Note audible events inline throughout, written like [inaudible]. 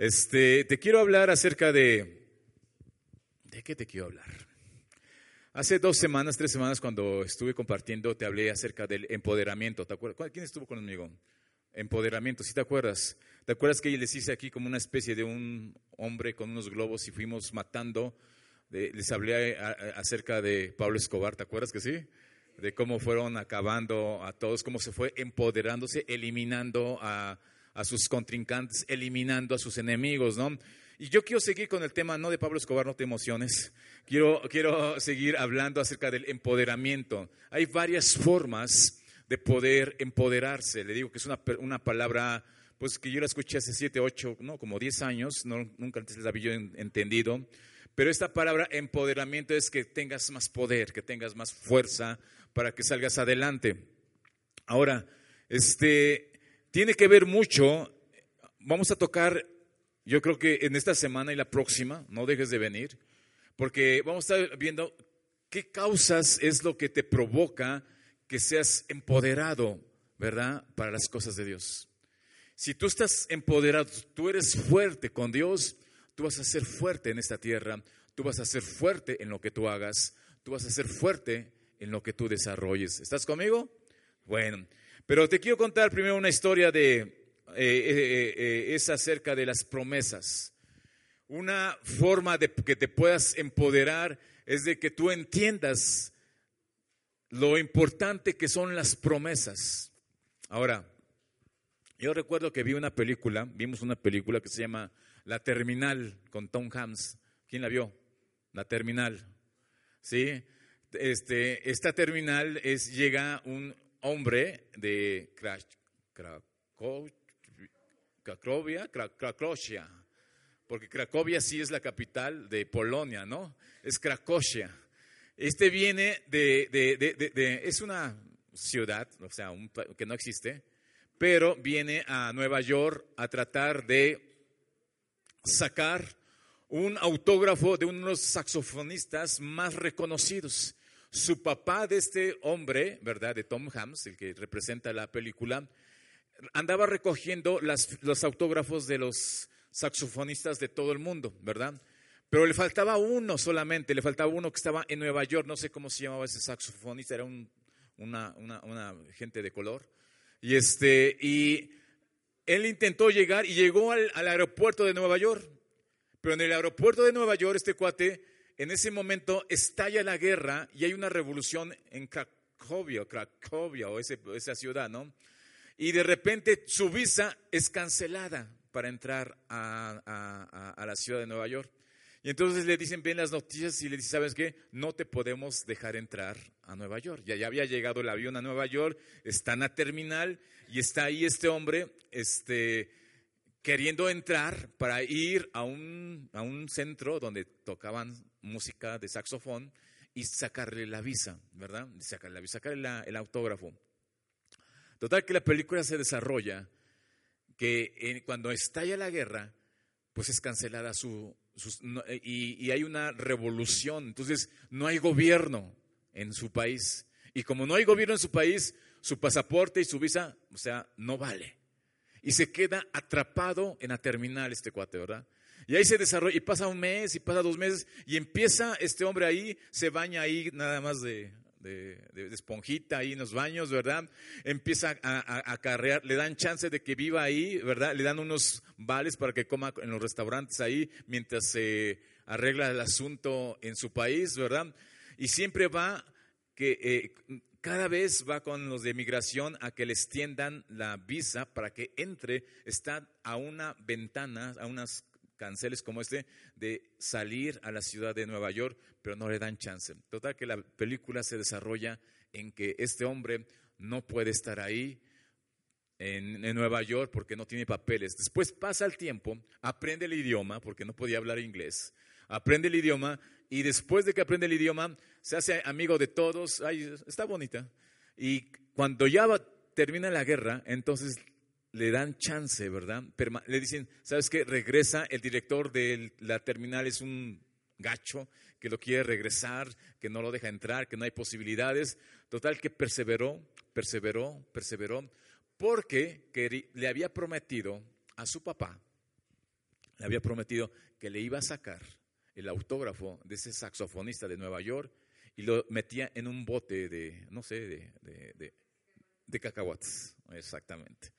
Este, te quiero hablar acerca de ¿De qué te quiero hablar? Hace dos semanas, tres semanas, cuando estuve compartiendo, te hablé acerca del empoderamiento. ¿Te acuerdas? ¿Quién estuvo conmigo? Empoderamiento, ¿sí te acuerdas? ¿Te acuerdas que les hice aquí como una especie de un hombre con unos globos y fuimos matando? les hablé acerca de Pablo Escobar, ¿te acuerdas que sí? De cómo fueron acabando a todos, cómo se fue empoderándose, eliminando a, a sus contrincantes, eliminando a sus enemigos, ¿no? Y yo quiero seguir con el tema, no de Pablo Escobar, no te emociones. Quiero, quiero seguir hablando acerca del empoderamiento. Hay varias formas de poder empoderarse. Le digo que es una, una palabra pues que yo la escuché hace siete, ocho, no, como diez años, no, nunca antes la había yo entendido. Pero esta palabra empoderamiento es que tengas más poder, que tengas más fuerza para que salgas adelante. Ahora, este tiene que ver mucho. Vamos a tocar, yo creo que en esta semana y la próxima, no dejes de venir, porque vamos a estar viendo qué causas es lo que te provoca que seas empoderado, ¿verdad? Para las cosas de Dios. Si tú estás empoderado, tú eres fuerte con Dios, tú vas a ser fuerte en esta tierra, tú vas a ser fuerte en lo que tú hagas, tú vas a ser fuerte en lo que tú desarrolles. ¿Estás conmigo? Bueno, pero te quiero contar primero una historia de, eh, eh, eh, es acerca de las promesas. Una forma de que te puedas empoderar es de que tú entiendas lo importante que son las promesas. Ahora, yo recuerdo que vi una película, vimos una película que se llama La Terminal con Tom Hanks. ¿Quién la vio? La Terminal. ¿Sí? Este, esta terminal es, llega un hombre de Cracovia, Cracovia, porque Cracovia sí es la capital de Polonia, ¿no? Es Cracovia. Este viene de, de, es una ciudad, o sea, un, que no existe, pero viene a Nueva York a tratar de sacar un autógrafo de uno de los saxofonistas más reconocidos. Su papá de este hombre, ¿verdad? De Tom Hanks, el que representa la película, andaba recogiendo los autógrafos de los saxofonistas de todo el mundo, ¿verdad? Pero le faltaba uno solamente, le faltaba uno que estaba en Nueva York, no sé cómo se llamaba ese saxofonista, era una, gente de color y, este, y él intentó llegar y llegó al, aeropuerto de Nueva York. Pero en el aeropuerto de Nueva York, este cuate, en ese momento estalla la guerra y hay una revolución en Cracovia, Cracovia o esa ciudad, ¿no? Y de repente su visa es cancelada para entrar a, la ciudad de Nueva York. Y entonces le dicen, ven las noticias y le dicen, ¿sabes qué? No te podemos dejar entrar a Nueva York. Ya, ya había llegado el avión a Nueva York, está en la terminal y está ahí este hombre este, queriendo entrar para ir a un, a un centro donde tocaban música de saxofón y sacarle la visa, ¿verdad? Sacarle la visa, sacarle el autógrafo. Total que la película se desarrolla que cuando estalla la guerra, pues es cancelada su, eh, y, hay una revolución. Entonces, no hay gobierno en su país. Y como no hay gobierno en su país, su pasaporte y su visa, o sea, no vale. Y se queda atrapado en la terminal este cuate, ¿verdad? Y ahí se desarrolla, y pasa un mes, y pasa dos meses, y empieza este hombre ahí, se baña ahí nada más de, de, esponjita ahí en los baños, ¿verdad? Empieza a, acarrear, le dan chance de que viva ahí, ¿verdad? Le dan unos vales para que coma en los restaurantes ahí mientras se arregla el asunto en su país, ¿verdad? Y siempre va que eh, cada vez va con los de migración a que les tiendan la visa para que entre, está a una ventana, a unas canceles como este de salir a la ciudad de Nueva York, pero no le dan chance. Total que la película se desarrolla en que este hombre no puede estar ahí en, en, Nueva York porque no tiene papeles. Después pasa el tiempo, aprende el idioma porque no podía hablar inglés, aprende el idioma y después de que aprende el idioma se hace amigo de todos, Ay, está bonita. Y cuando ya termina la guerra, entonces le dan chance, ¿verdad? le dicen, ¿sabes qué? Regresa, el director de la terminal es un gacho que lo quiere regresar, que no lo deja entrar, que no hay posibilidades. Total que perseveró, perseveró, perseveró, porque le había prometido a su papá, le había prometido que le iba a sacar el autógrafo de ese saxofonista de Nueva York y lo metía en un bote de, no sé, de, de, cacahuates, exactamente.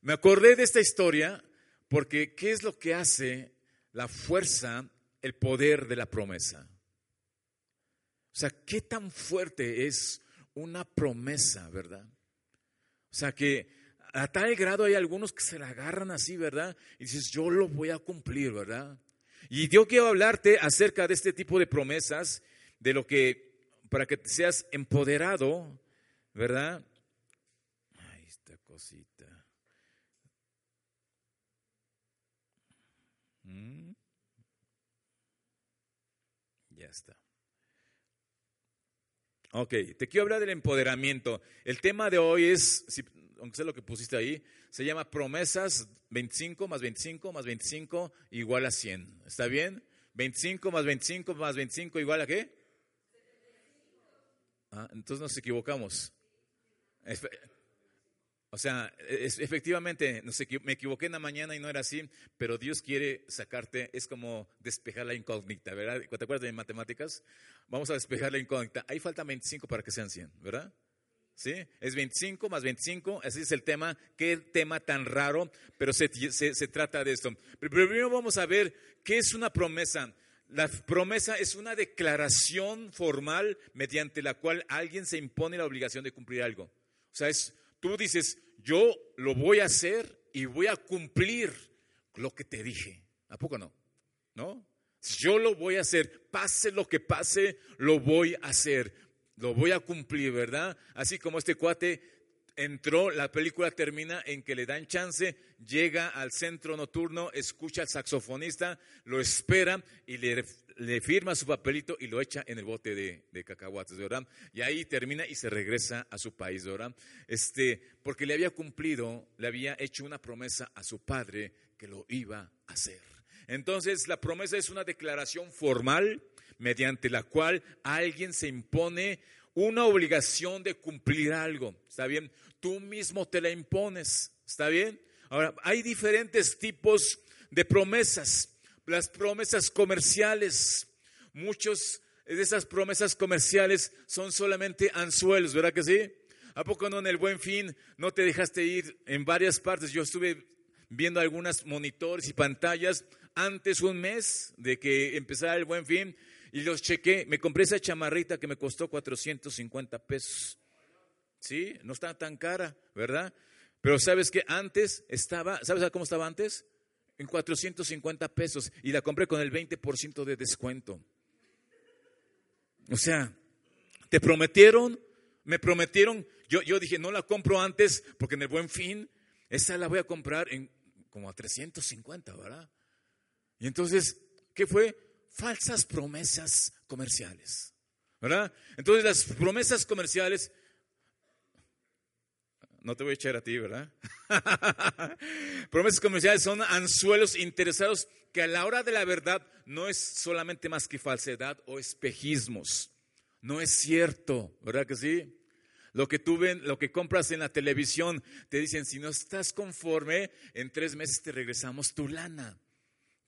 Me acordé de esta historia porque ¿qué es lo que hace la fuerza, el poder de la promesa? O sea, ¿qué tan fuerte es una promesa, verdad? O sea, que a tal grado hay algunos que se la agarran así, ¿verdad? Y dices, yo lo voy a cumplir, ¿verdad? Y yo quiero hablarte acerca de este tipo de promesas, de lo que, para que seas empoderado, ¿verdad? Ay, esta cosita. Ya está. Ok, te quiero hablar del empoderamiento. El tema de hoy es, aunque sé lo que pusiste ahí, se llama promesas 25 más 25 más 25 igual a 100. ¿Está bien? 25 más 25 más 25 igual a qué? Ah, entonces nos equivocamos. O sea, efectivamente, me equivoqué en la mañana y no era así, pero Dios quiere sacarte, es como despejar la incógnita, ¿verdad? ¿Te acuerdas de matemáticas? Vamos a despejar la incógnita. Ahí falta 25 para que sean 100, ¿verdad? ¿Sí? Es 25 más 25, ese es el tema. Qué tema tan raro, pero se, se trata de esto. Pero primero vamos a ver qué es una promesa. La promesa es una declaración formal mediante la cual alguien se impone la obligación de cumplir algo. O sea, es tú dices, yo lo voy a hacer y voy a cumplir lo que te dije. ¿A poco no? ¿No? Yo lo voy a hacer, pase lo que pase, lo voy a hacer, lo voy a cumplir, ¿verdad? Así como este cuate entró, la película termina en que le dan chance, llega al centro nocturno, escucha al saxofonista, lo espera y le le firma su papelito y lo echa en el bote de, de cacahuates, ¿verdad? Y ahí termina y se regresa a su país, ¿verdad? Este, porque le había cumplido, le había hecho una promesa a su padre que lo iba a hacer. Entonces, la promesa es una declaración formal mediante la cual alguien se impone una obligación de cumplir algo. ¿Está bien? Tú mismo te la impones. ¿Está bien? Ahora, hay diferentes tipos de promesas las promesas comerciales. Muchos de esas promesas comerciales son solamente anzuelos, ¿verdad que sí? ¿A poco no en el buen fin no te dejaste ir en varias partes? Yo estuve viendo algunas monitores y pantallas antes un mes de que empezara el buen fin y los chequé. Me compré esa chamarrita que me costó 450 pesos. Sí, no está tan cara, ¿verdad? Pero sabes que antes estaba, ¿sabes cómo estaba antes? en 450 pesos y la compré con el 20% de descuento. O sea, te prometieron, me prometieron, yo, yo dije, no la compro antes porque en el buen fin, esa la voy a comprar en como a 350, ¿verdad? Y entonces, ¿qué fue? Falsas promesas comerciales, ¿verdad? Entonces las promesas comerciales no te voy a echar a ti, ¿verdad? [laughs] Promesas comerciales son anzuelos interesados que a la hora de la verdad no es solamente más que falsedad o espejismos. No es cierto, ¿verdad que sí? Lo que tú ven, lo que compras en la televisión, te dicen, si no estás conforme, en tres meses te regresamos tu lana.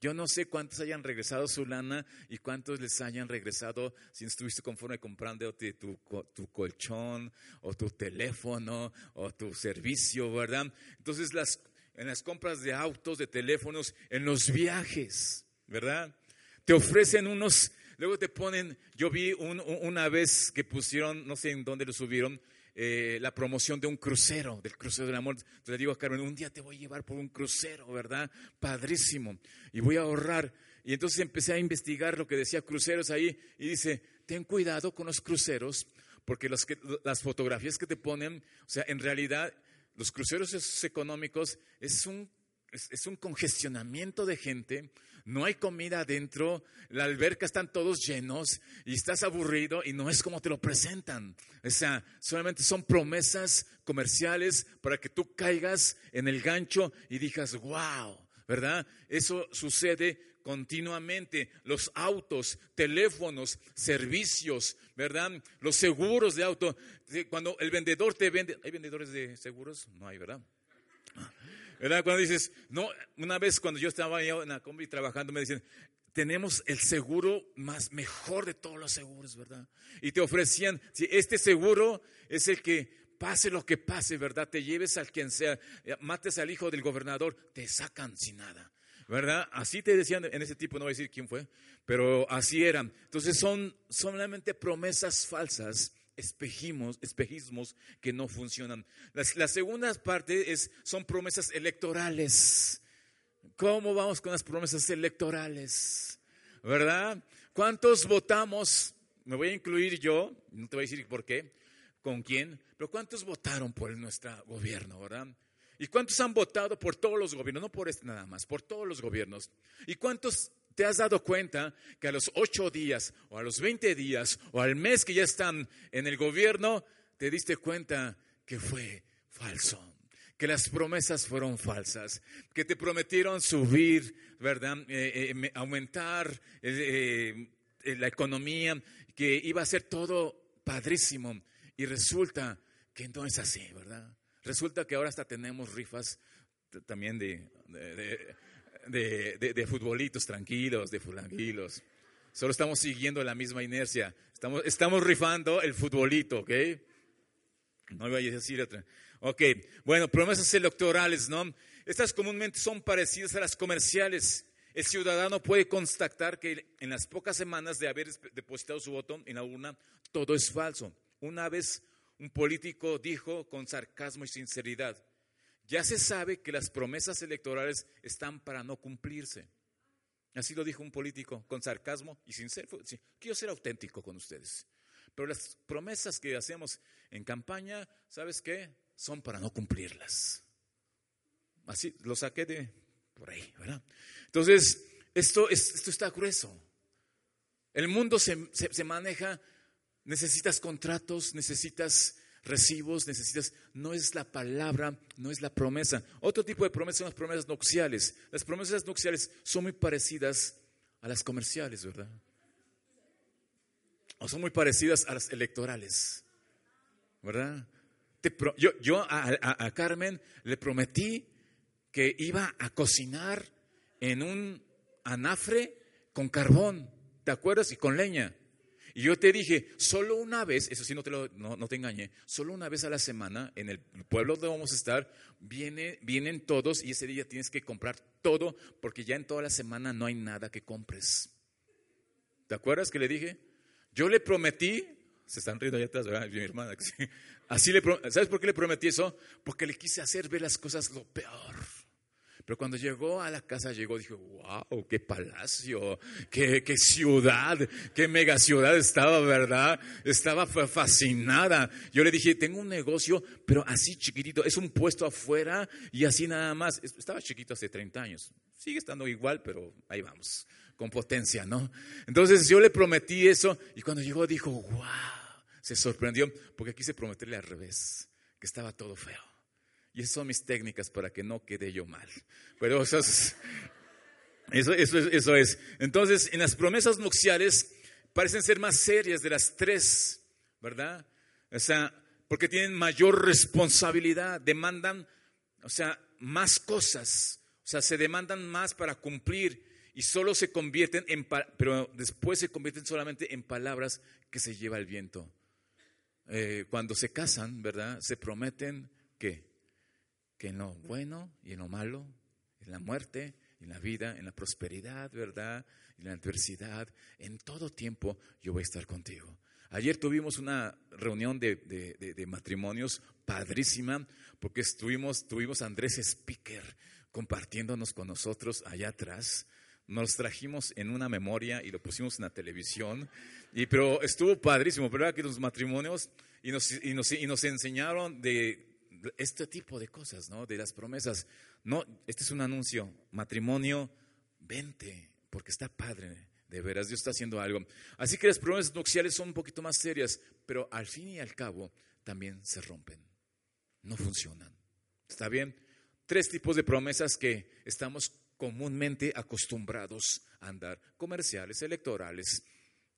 Yo no sé cuántos hayan regresado su lana y cuántos les hayan regresado si estuviste conforme comprando tu, tu, colchón o tu teléfono o tu servicio, ¿verdad? Entonces, las, en las compras de autos, de teléfonos, en los viajes, ¿verdad? Te ofrecen unos, luego te ponen, yo vi una vez que pusieron, no sé en dónde lo subieron, eh, la promoción de un crucero, del crucero del amor. Le digo a Carmen, un día te voy a llevar por un crucero, ¿verdad? Padrísimo. Y voy a ahorrar. Y entonces empecé a investigar lo que decía cruceros ahí y dice, ten cuidado con los cruceros porque las fotografías que te ponen, o sea, en realidad los cruceros económicos es un, es, un congestionamiento de gente, no hay comida adentro, la alberca están todos llenos y estás aburrido y no es como te lo presentan. O sea, solamente son promesas comerciales para que tú caigas en el gancho y digas, wow, ¿verdad? Eso sucede continuamente. Los autos, teléfonos, servicios, ¿verdad? Los seguros de auto. Cuando el vendedor te vende, ¿hay vendedores de seguros? No hay, ¿verdad? ¿Verdad? Cuando dices, no, una vez cuando yo estaba en la combi trabajando, me dicen, tenemos el seguro más mejor de todos los seguros, ¿verdad? Y te ofrecían, si este seguro es el que pase lo que pase, ¿verdad? Te lleves al quien sea, mates al hijo del gobernador, te sacan sin nada. ¿verdad? Así te decían en ese tipo, no voy a decir quién fue, pero así eran. Entonces son solamente promesas falsas, espejismos, espejismos que no funcionan. La, segunda parte es, son promesas electorales. ¿Cómo vamos con las promesas electorales? ¿Verdad? ¿Cuántos votamos? Me voy a incluir yo, no te voy a decir por qué, con quién, pero ¿cuántos votaron por nuestro gobierno, verdad? ¿Y cuántos han votado por todos los gobiernos? No por este nada más, por todos los gobiernos. ¿Y cuántos te has dado cuenta que a los ocho días o a los veinte días o al mes que ya están en el gobierno, te diste cuenta que fue falso? que las promesas fueron falsas, que te prometieron subir, ¿verdad? Eh, eh, aumentar eh, la economía, que iba a ser todo padrísimo. Y resulta que no es así, ¿verdad? Resulta que ahora hasta tenemos rifas también de, futbolitos tranquilos, de fulanguilos. Solo estamos siguiendo la misma inercia. Estamos, estamos rifando el futbolito, ¿ok? No voy a decir otra. Ok, bueno, promesas electorales, ¿no? Estas comúnmente son parecidas a las comerciales. El ciudadano puede constatar que en las pocas semanas de haber depositado su voto en la urna, todo es falso. Una vez un político dijo con sarcasmo y sinceridad, ya se sabe que las promesas electorales están para no cumplirse. Así lo dijo un político con sarcasmo y sincero. Quiero ser auténtico con ustedes. Pero las promesas que hacemos en campaña, ¿sabes qué? Son para no cumplirlas. Así lo saqué de por ahí, ¿verdad? Entonces, esto, esto está grueso. El mundo se, se maneja necesitas contratos, necesitas recibos, necesitas, no es la palabra, no es la promesa. Otro tipo de promesas son las promesas nupciales. Las promesas nupciales son muy parecidas a las comerciales, ¿verdad? O son muy parecidas a las electorales, ¿verdad? yo, yo a, a Carmen le prometí que iba a cocinar en un anafre con carbón, ¿te acuerdas? Y con leña. Y yo te dije, solo una vez, eso sí no te, lo, no, te engañé, solo una vez a la semana en el pueblo donde vamos a estar, viene, vienen todos y ese día tienes que comprar todo porque ya en toda la semana no hay nada que compres. ¿Te acuerdas que le dije? Yo le prometí, se están riendo allá atrás, ¿verdad? Mi hermana. Así le, ¿Sabes por qué le prometí eso? Porque le quise hacer ver las cosas lo peor. Pero cuando llegó a la casa, llegó, dijo, wow, qué palacio, qué, qué ciudad, qué mega ciudad estaba, ¿verdad? Estaba fascinada. Yo le dije, tengo un negocio, pero así chiquitito, es un puesto afuera y así nada más. Estaba chiquito hace 30 años. Sigue estando igual, pero ahí vamos, con potencia, ¿no? Entonces yo le prometí eso y cuando llegó dijo, wow, se sorprendió porque quise prometerle al revés, que estaba todo feo. Y esas son mis técnicas para que no quede yo mal. Pero eso es, eso, eso, es. Entonces, en las promesas nupciales parecen ser más serias de las tres, ¿verdad? O sea, porque tienen mayor responsabilidad, demandan, o sea, más cosas, o sea, se demandan más para cumplir y solo se convierten en, pero después se convierten solamente en palabras que se lleva el viento. Eh, cuando se casan, ¿verdad? Se prometen que que en lo bueno y en lo malo, en la muerte, en la vida, en la prosperidad, ¿verdad? En la adversidad, en todo tiempo yo voy a estar contigo. Ayer tuvimos una reunión de, matrimonios padrísima, porque estuvimos, tuvimos a Andrés Speaker compartiéndonos con nosotros allá atrás. Nos trajimos en una memoria y lo pusimos en la televisión. Y, pero estuvo padrísimo, ¿verdad? Que los matrimonios y nos, y nos, y nos enseñaron de este tipo de cosas, ¿no? De las promesas. No, este es un anuncio, matrimonio, vente, porque está padre, de veras, Dios está haciendo algo. Así que las promesas nupciales son un poquito más serias, pero al fin y al cabo también se rompen, no funcionan. ¿Está bien? Tres tipos de promesas que estamos comúnmente acostumbrados a andar, comerciales, electorales,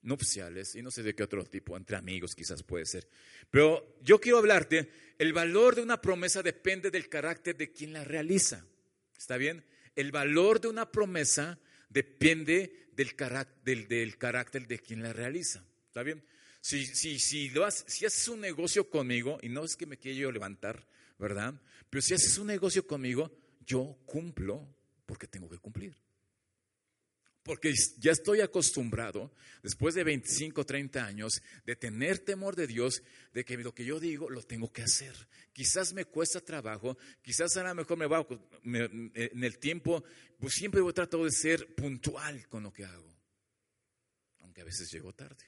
nupciales y no sé de qué otro tipo, entre amigos quizás puede ser. Pero yo quiero hablarte, el valor de una promesa depende del carácter de quien la realiza. ¿Está bien? El valor de una promesa depende del, carácter, del, carácter de quien la realiza. ¿Está bien? Si, si, si, lo haces, si haces un negocio conmigo, y no es que me quiera yo levantar, ¿verdad? Pero si haces un negocio conmigo, yo cumplo porque tengo que cumplir. Porque ya estoy acostumbrado, después de 25, 30 años, de tener temor de Dios, de que lo que yo digo lo tengo que hacer. Quizás me cuesta trabajo, quizás a lo mejor me va en el tiempo, pues siempre voy tratar de ser puntual con lo que hago. Aunque a veces llego tarde,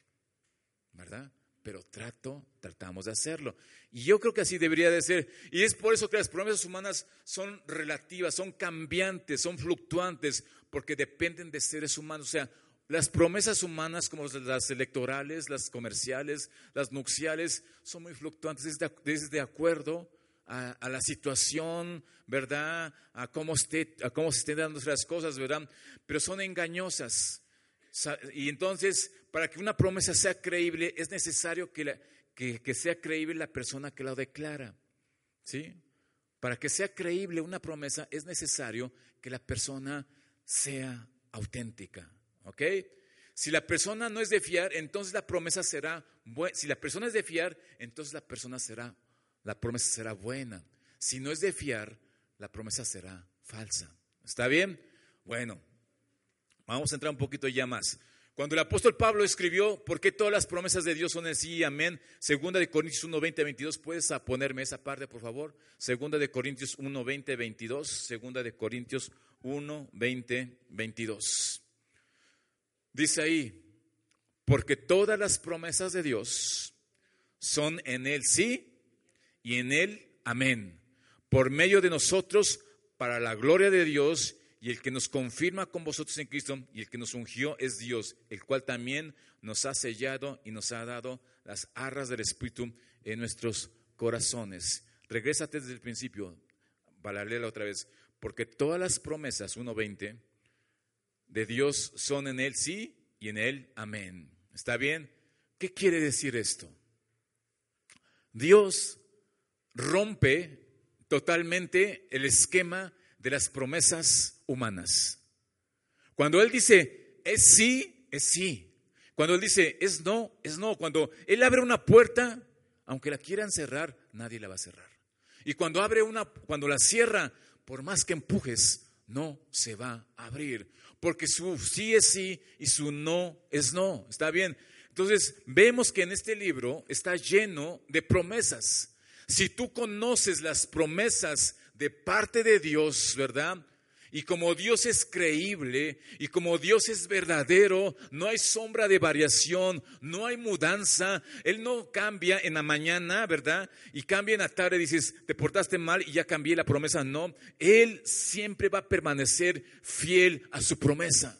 ¿verdad? Pero trato, tratamos de hacerlo. Y yo creo que así debería de ser. Y es por eso que las promesas humanas son relativas, son cambiantes, son fluctuantes, porque dependen de seres humanos. O sea, las promesas humanas como las electorales, las comerciales, las nupciales, son muy fluctuantes, es de, acuerdo a, la situación, ¿verdad? A cómo, esté, a cómo se estén dando las cosas, ¿verdad? Pero son engañosas. Y entonces, para que una promesa sea creíble, es necesario que, sea creíble la persona que la declara. ¿Sí? Para que sea creíble una promesa, es necesario que la persona sea auténtica. ¿Ok? Si la persona no es de fiar, entonces la promesa será buena. Si la persona es de fiar, entonces la persona será, la promesa será buena. Si no es de fiar, la promesa será falsa. ¿Está bien? Bueno, Vamos a entrar un poquito ya más. Cuando el apóstol Pablo escribió, ¿por qué todas las promesas de Dios son en sí amén? Segunda de Corintios 1, 20, 22. ¿Puedes ponerme esa parte, por favor? Segunda de Corintios 1, 20, 22. Segunda de Corintios 1, 20, 22. Dice ahí, porque todas las promesas de Dios son en Él sí y en Él amén. Por medio de nosotros, para la gloria de Dios y el que nos confirma con vosotros en Cristo y el que nos ungió es Dios, el cual también nos ha sellado y nos ha dado las arras del Espíritu en nuestros corazones. Regrésate desde el principio, para leerla otra vez, porque todas las promesas, 1.20, de Dios son en Él sí y en Él amén. ¿Está bien? ¿Qué quiere decir esto? Dios rompe totalmente el esquema de las promesas humanas. Cuando Él dice es sí, es sí. Cuando Él dice es no, es no. Cuando Él abre una puerta, aunque la quieran cerrar, nadie la va a cerrar. Y cuando abre una, cuando la cierra, por más que empujes, no se va a abrir. Porque su sí es sí y su no es no. ¿Está bien? Entonces, vemos que en este libro está lleno de promesas. Si tú conoces las promesas de parte de Dios, ¿verdad? Y como Dios es creíble y como Dios es verdadero, no hay sombra de variación, no hay mudanza. Él no cambia en la mañana, ¿verdad? Y cambia en la tarde, dices, te portaste mal y ya cambié la promesa. No, Él siempre va a permanecer fiel a su promesa.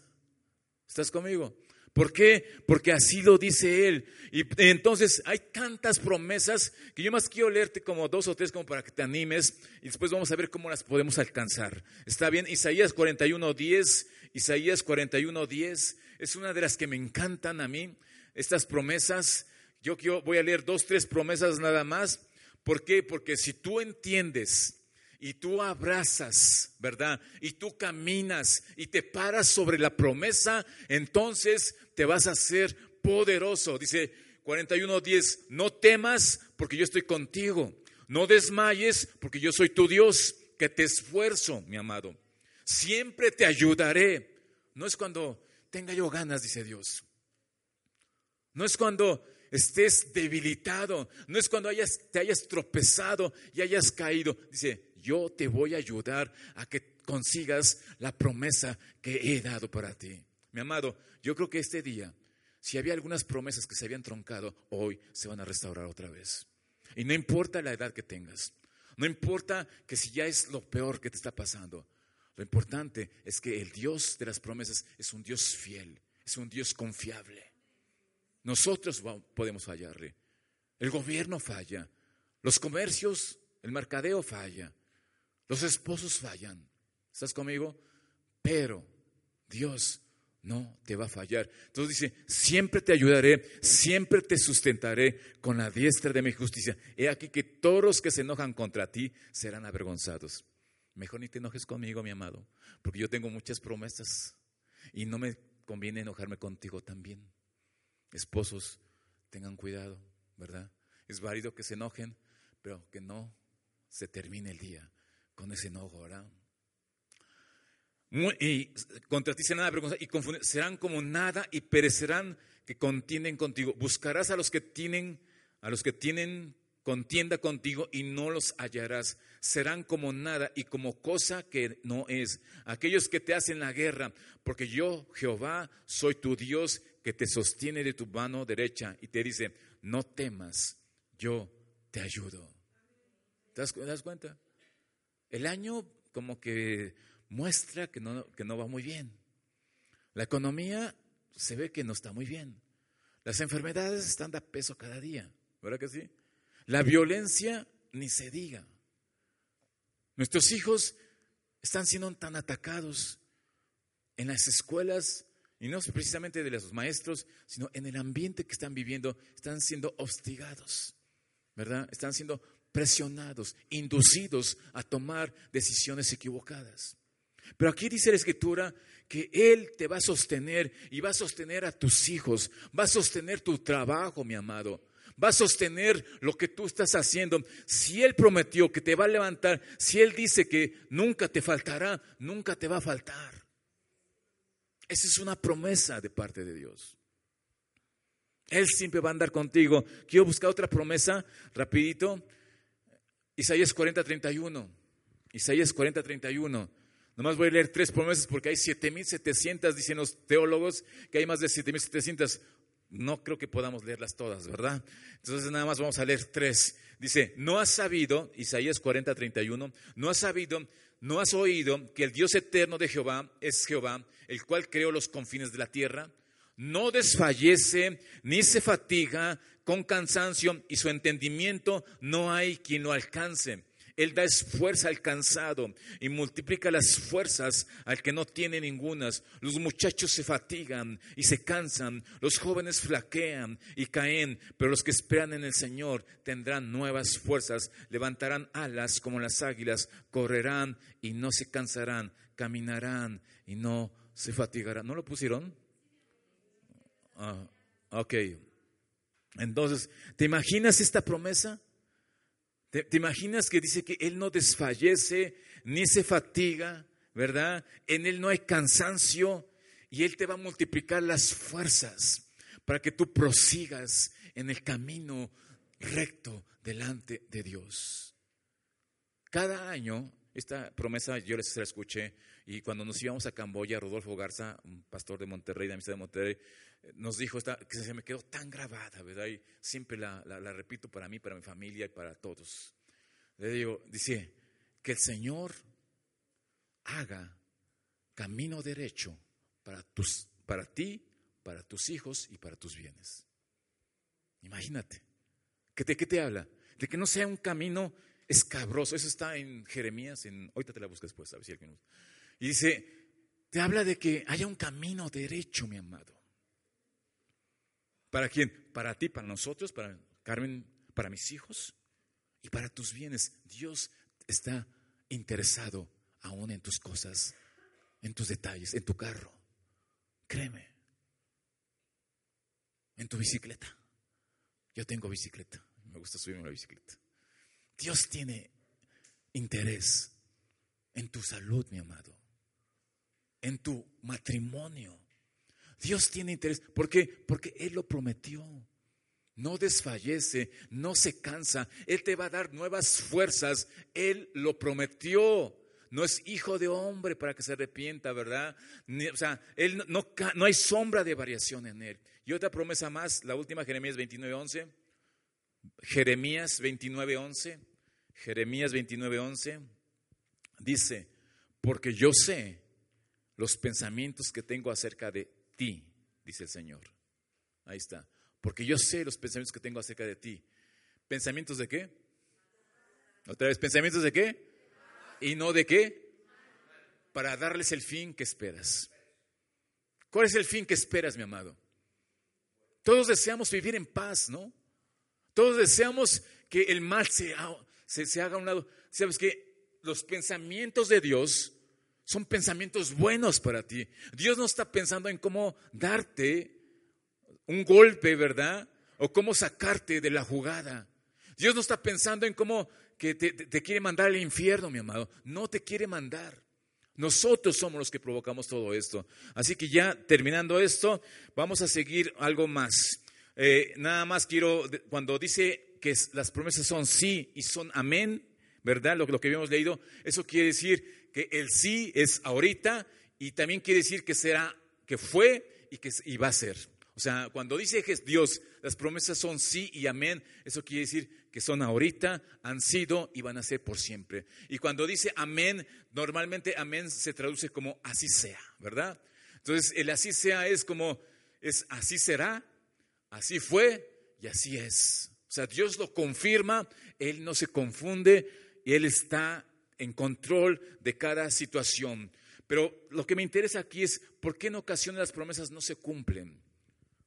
¿Estás conmigo? ¿Por qué? Porque así lo dice Él. Y entonces hay tantas promesas que yo más quiero leerte como dos o tres como para que te animes y después vamos a ver cómo las podemos alcanzar. Está bien, Isaías 41.10, Isaías 41.10 es una de las que me encantan a mí, estas promesas. Yo voy a leer dos, tres promesas nada más. ¿Por qué? Porque si tú entiendes y tú abrazas, ¿verdad? Y tú caminas y te paras sobre la promesa, entonces te vas a hacer poderoso. Dice 41.10, no temas porque yo estoy contigo. No desmayes porque yo soy tu Dios, que te esfuerzo, mi amado. Siempre te ayudaré. No es cuando tenga yo ganas, dice Dios. No es cuando estés debilitado. No es cuando te hayas tropezado y hayas caído. Dice, yo te voy a ayudar a que consigas la promesa que he dado para ti. Mi amado, yo creo que este día, si había algunas promesas que se habían troncado, hoy se van a restaurar otra vez. Y no importa la edad que tengas, No importa que si ya es lo peor que te está pasando. Lo importante es que el Dios de las promesas es un Dios fiel, es un Dios confiable. Nosotros podemos fallarle. El gobierno falla. Los comercios, el mercadeo falla. Los esposos fallan. ¿Estás conmigo? Pero Dios no te va a fallar. Entonces dice, siempre te ayudaré, siempre te sustentaré con la diestra de mi justicia. He aquí que todos los que se enojan contra ti serán avergonzados. Mejor ni te enojes conmigo, mi amado, porque yo tengo muchas promesas y no me conviene enojarme contigo también. Esposos, tengan cuidado, ¿verdad? Es válido que se enojen, pero que no se termine el día con ese enojo, ¿verdad? Y contra ti serán nada y serán como nada y perecerán que contienden contigo. Buscarás a los que tienen, a los que tienen contienda contigo y no los hallarás. Serán como nada y como cosa que no es. Aquellos que te hacen la guerra, porque yo, Jehová, soy tu Dios que te sostiene de tu mano derecha y te dice, no temas, yo te ayudo. ¿Te das, cuenta? El año como que muestra que no, que no va muy bien. La economía se ve que no está muy bien. Las enfermedades están de peso cada día, ¿verdad que sí? La violencia ni se diga. Nuestros hijos están siendo tan atacados en las escuelas, y no precisamente de los maestros, sino en el ambiente que están viviendo, están siendo hostigados, ¿verdad? Están siendo presionados, inducidos a tomar decisiones equivocadas. Pero aquí dice la escritura que Él te va a sostener y va a sostener a tus hijos, va a sostener tu trabajo, mi amado va a sostener lo que tú estás haciendo. Si Él prometió que te va a levantar, si Él dice que nunca te faltará, nunca te va a faltar. Esa es una promesa de parte de Dios. Él siempre va a andar contigo. Quiero buscar otra promesa, rapidito. Isaías 40, 31. Isaías 40, 31. Nomás voy a leer tres promesas porque hay 7.700, dicen los teólogos, que hay más de 7.700 no creo que podamos leerlas todas, ¿verdad? Entonces nada más vamos a leer tres. Dice, no has sabido, Isaías 40, 31, no has sabido, no has oído que el Dios eterno de Jehová es Jehová, el cual creó los confines de la tierra. No desfallece ni se fatiga con cansancio y su entendimiento no hay quien lo alcance. Él da esfuerzo al cansado y multiplica las fuerzas al que no tiene ningunas. Los muchachos se fatigan y se cansan, los jóvenes flaquean y caen, pero los que esperan en el Señor tendrán nuevas fuerzas, levantarán alas como las águilas, correrán y no se cansarán, caminarán y no se fatigarán. ¿No lo pusieron? Ah, ok. Entonces, ¿te imaginas esta promesa? ¿Te, imaginas que dice que Él no desfallece ni se fatiga, verdad? En Él no hay cansancio y Él te va a multiplicar las fuerzas para que tú prosigas en el camino recto delante de Dios. Cada año, esta promesa yo les escuché y cuando nos íbamos a Camboya, Rodolfo Garza, un pastor de Monterrey, de Amistad de Monterrey, nos dijo esta, que se me quedó tan grabada, ¿verdad? Y siempre la, repito para mí, para mi familia y para todos. Le digo, dice, que el Señor haga camino derecho para, tus, para ti, para tus hijos y para tus bienes. Imagínate. ¿De qué te habla? De que no sea un camino escabroso. Eso está en Jeremías, en, ahorita te la busco después, a ver si alguien... Y dice, te habla de que haya un camino derecho, mi amado. ¿Para quién? Para ti, para nosotros, para Carmen, para mis hijos y para tus bienes. Dios está interesado aún en tus cosas, en tus detalles, en tu carro. Créeme. En tu bicicleta. Yo tengo bicicleta. Me gusta subirme a la bicicleta. Dios tiene interés en tu salud, mi amado. En tu matrimonio. Dios tiene interés. ¿Por qué? Porque Él lo prometió. No desfallece, no se cansa. Él te va a dar nuevas fuerzas. Él lo prometió. No es hijo de hombre para que se arrepienta, ¿verdad? o sea, él no, no, hay sombra de variación en él. Y otra promesa más, la última, Jeremías 29.11. Jeremías 29.11. Jeremías 29:11 dice, porque yo sé los pensamientos que tengo acerca de ti, dice el Señor. Ahí está. Porque yo sé los pensamientos que tengo acerca de ti. ¿Pensamientos de qué? Otra vez, ¿pensamientos de qué? ¿Y no de qué? Para darles el fin que esperas. ¿Cuál es el fin que esperas, mi amado? Todos deseamos vivir en paz, ¿no? Todos deseamos que el mal se, se, haga a un lado. Sabes que los pensamientos de Dios son pensamientos buenos para ti. Dios no está pensando en cómo darte un golpe, ¿verdad? O cómo sacarte de la jugada. Dios no está pensando en cómo que te, quiere mandar al infierno, mi amado. No te quiere mandar. Nosotros somos los que provocamos todo esto. Así que ya terminando esto, vamos a seguir algo más. Eh, nada más quiero, cuando dice que las promesas son sí y son amén, ¿verdad? Lo, lo que habíamos leído, eso quiere decir que el sí es ahorita y también quiere decir que será, que fue y que va a ser. O sea, cuando dice Dios, las promesas son sí y amén, eso quiere decir que son ahorita, han sido y van a ser por siempre. Y cuando dice amén, normalmente amén se traduce como así sea, ¿verdad? Entonces, el así sea es como, es así será, así fue y así es. O sea, Dios lo confirma, Él no se confunde y Él está en control de cada situación. Pero lo que me interesa aquí es por qué en ocasiones las promesas no se cumplen.